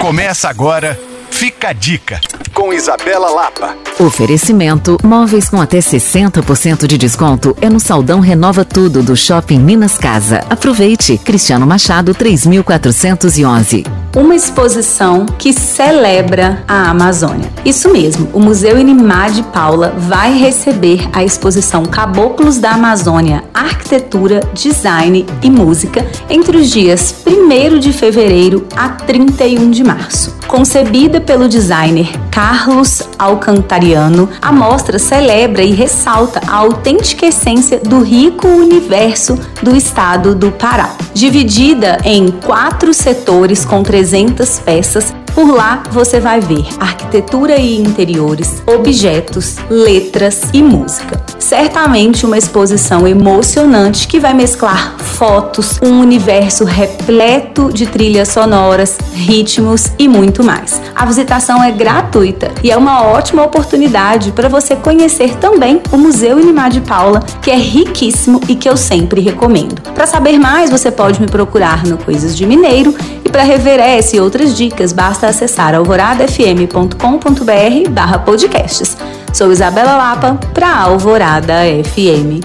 Começa agora, fica a dica, com Isabela Lapa. Oferecimento: móveis com até 60% de desconto é no Saldão Renova Tudo do Shopping Minas Casa. Aproveite! Cristiano Machado 3411. Uma exposição que celebra a Amazônia. Isso mesmo, o Museu Inimar de Paula vai receber a exposição Caboclos da Amazônia, Arquitetura, Design e Música entre os dias 1 de fevereiro a 31 de março. Concebida pelo designer Carlos Alcantariano, a mostra celebra e ressalta a autêntica essência do rico universo do estado do Pará. Dividida em quatro setores com 300 peças, por lá você vai ver arquitetura e interiores, objetos, letras e música. Certamente uma exposição emocionante que vai mesclar fotos, um universo repleto de trilhas sonoras, ritmos e muito mais. A visitação é gratuita e é uma ótima oportunidade para você conhecer também o Museu Inimar de Paula, que é riquíssimo e que eu sempre recomendo. Para saber mais, você pode me procurar no Coisas de Mineiro e para rever essa e outras dicas, basta acessar alvoradafm.com.br barra podcasts. Sou Isabela Lapa para Alvorada FM.